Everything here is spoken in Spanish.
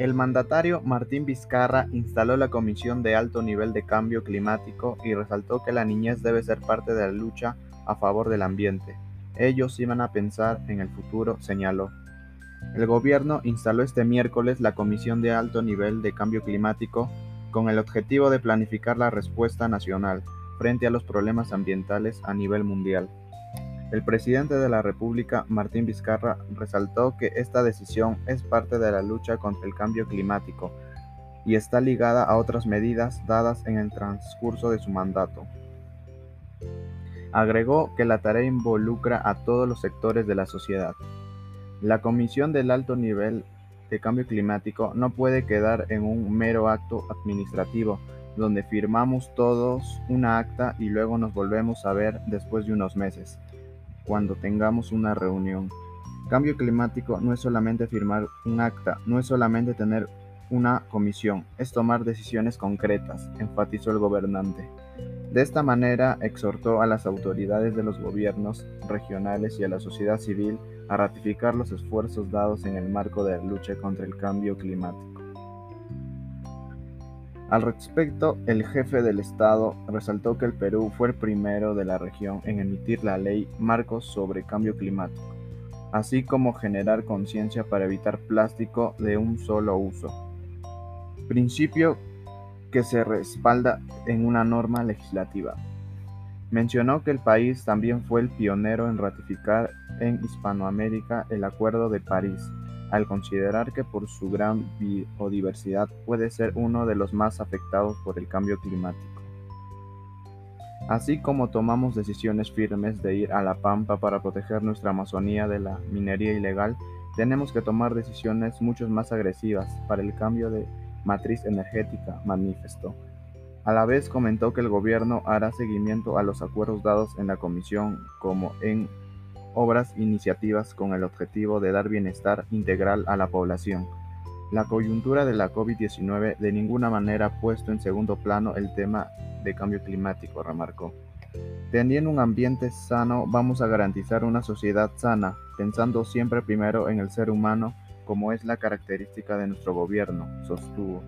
El mandatario Martín Vizcarra instaló la Comisión de Alto Nivel de Cambio Climático y resaltó que la niñez debe ser parte de la lucha a favor del ambiente. Ellos iban a pensar en el futuro, señaló. El gobierno instaló este miércoles la Comisión de Alto Nivel de Cambio Climático con el objetivo de planificar la respuesta nacional frente a los problemas ambientales a nivel mundial. El presidente de la República, Martín Vizcarra, resaltó que esta decisión es parte de la lucha contra el cambio climático y está ligada a otras medidas dadas en el transcurso de su mandato. Agregó que la tarea involucra a todos los sectores de la sociedad. La Comisión del Alto Nivel de Cambio Climático no puede quedar en un mero acto administrativo, donde firmamos todos una acta y luego nos volvemos a ver después de unos meses cuando tengamos una reunión. Cambio climático no es solamente firmar un acta, no es solamente tener una comisión, es tomar decisiones concretas, enfatizó el gobernante. De esta manera exhortó a las autoridades de los gobiernos regionales y a la sociedad civil a ratificar los esfuerzos dados en el marco de la lucha contra el cambio climático. Al respecto, el jefe del Estado resaltó que el Perú fue el primero de la región en emitir la ley Marcos sobre Cambio Climático, así como generar conciencia para evitar plástico de un solo uso, principio que se respalda en una norma legislativa. Mencionó que el país también fue el pionero en ratificar en Hispanoamérica el Acuerdo de París, al considerar que por su gran biodiversidad puede ser uno de los más afectados por el cambio climático. Así como tomamos decisiones firmes de ir a la pampa para proteger nuestra Amazonía de la minería ilegal, tenemos que tomar decisiones mucho más agresivas para el cambio de matriz energética, manifestó. A la vez comentó que el gobierno hará seguimiento a los acuerdos dados en la comisión como en obras iniciativas con el objetivo de dar bienestar integral a la población. La coyuntura de la COVID-19 de ninguna manera ha puesto en segundo plano el tema de cambio climático, remarcó. Teniendo un ambiente sano, vamos a garantizar una sociedad sana, pensando siempre primero en el ser humano, como es la característica de nuestro gobierno, sostuvo.